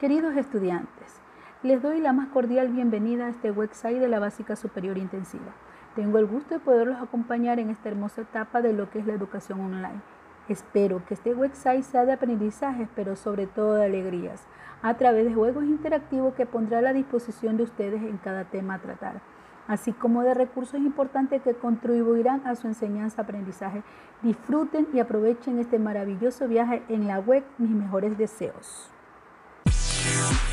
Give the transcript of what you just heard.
Queridos estudiantes, les doy la más cordial bienvenida a este website de la Básica Superior Intensiva. Tengo el gusto de poderlos acompañar en esta hermosa etapa de lo que es la educación online. Espero que este website sea de aprendizajes, pero sobre todo de alegrías, a través de juegos interactivos que pondrá a la disposición de ustedes en cada tema a tratar, así como de recursos importantes que contribuirán a su enseñanza-aprendizaje. Disfruten y aprovechen este maravilloso viaje en la web Mis Mejores Deseos. You.